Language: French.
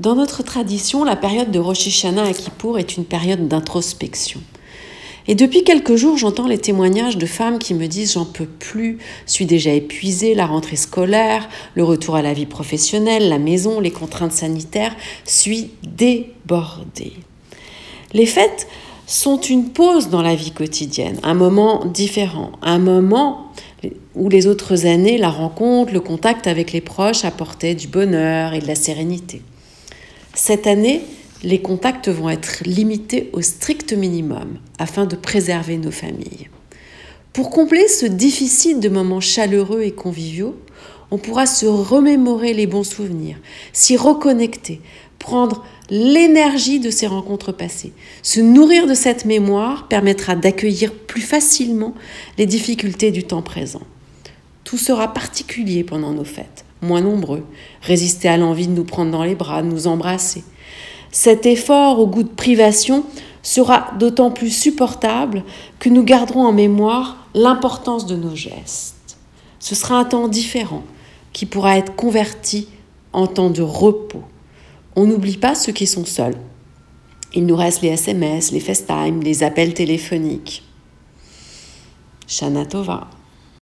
Dans notre tradition, la période de Rosh Hashanah à Kippour est une période d'introspection. Et depuis quelques jours, j'entends les témoignages de femmes qui me disent j'en peux plus, suis déjà épuisée, la rentrée scolaire, le retour à la vie professionnelle, la maison, les contraintes sanitaires, suis débordée. Les fêtes sont une pause dans la vie quotidienne, un moment différent, un moment où les autres années, la rencontre, le contact avec les proches apportaient du bonheur et de la sérénité. Cette année, les contacts vont être limités au strict minimum afin de préserver nos familles. Pour combler ce déficit de moments chaleureux et conviviaux, on pourra se remémorer les bons souvenirs, s'y reconnecter, prendre l'énergie de ces rencontres passées. Se nourrir de cette mémoire permettra d'accueillir plus facilement les difficultés du temps présent. Tout sera particulier pendant nos fêtes, moins nombreux, résister à l'envie de nous prendre dans les bras, de nous embrasser, cet effort au goût de privation sera d'autant plus supportable que nous garderons en mémoire l'importance de nos gestes. Ce sera un temps différent qui pourra être converti en temps de repos. On n'oublie pas ceux qui sont seuls. Il nous reste les SMS, les FaceTime, les appels téléphoniques. Shana Tova.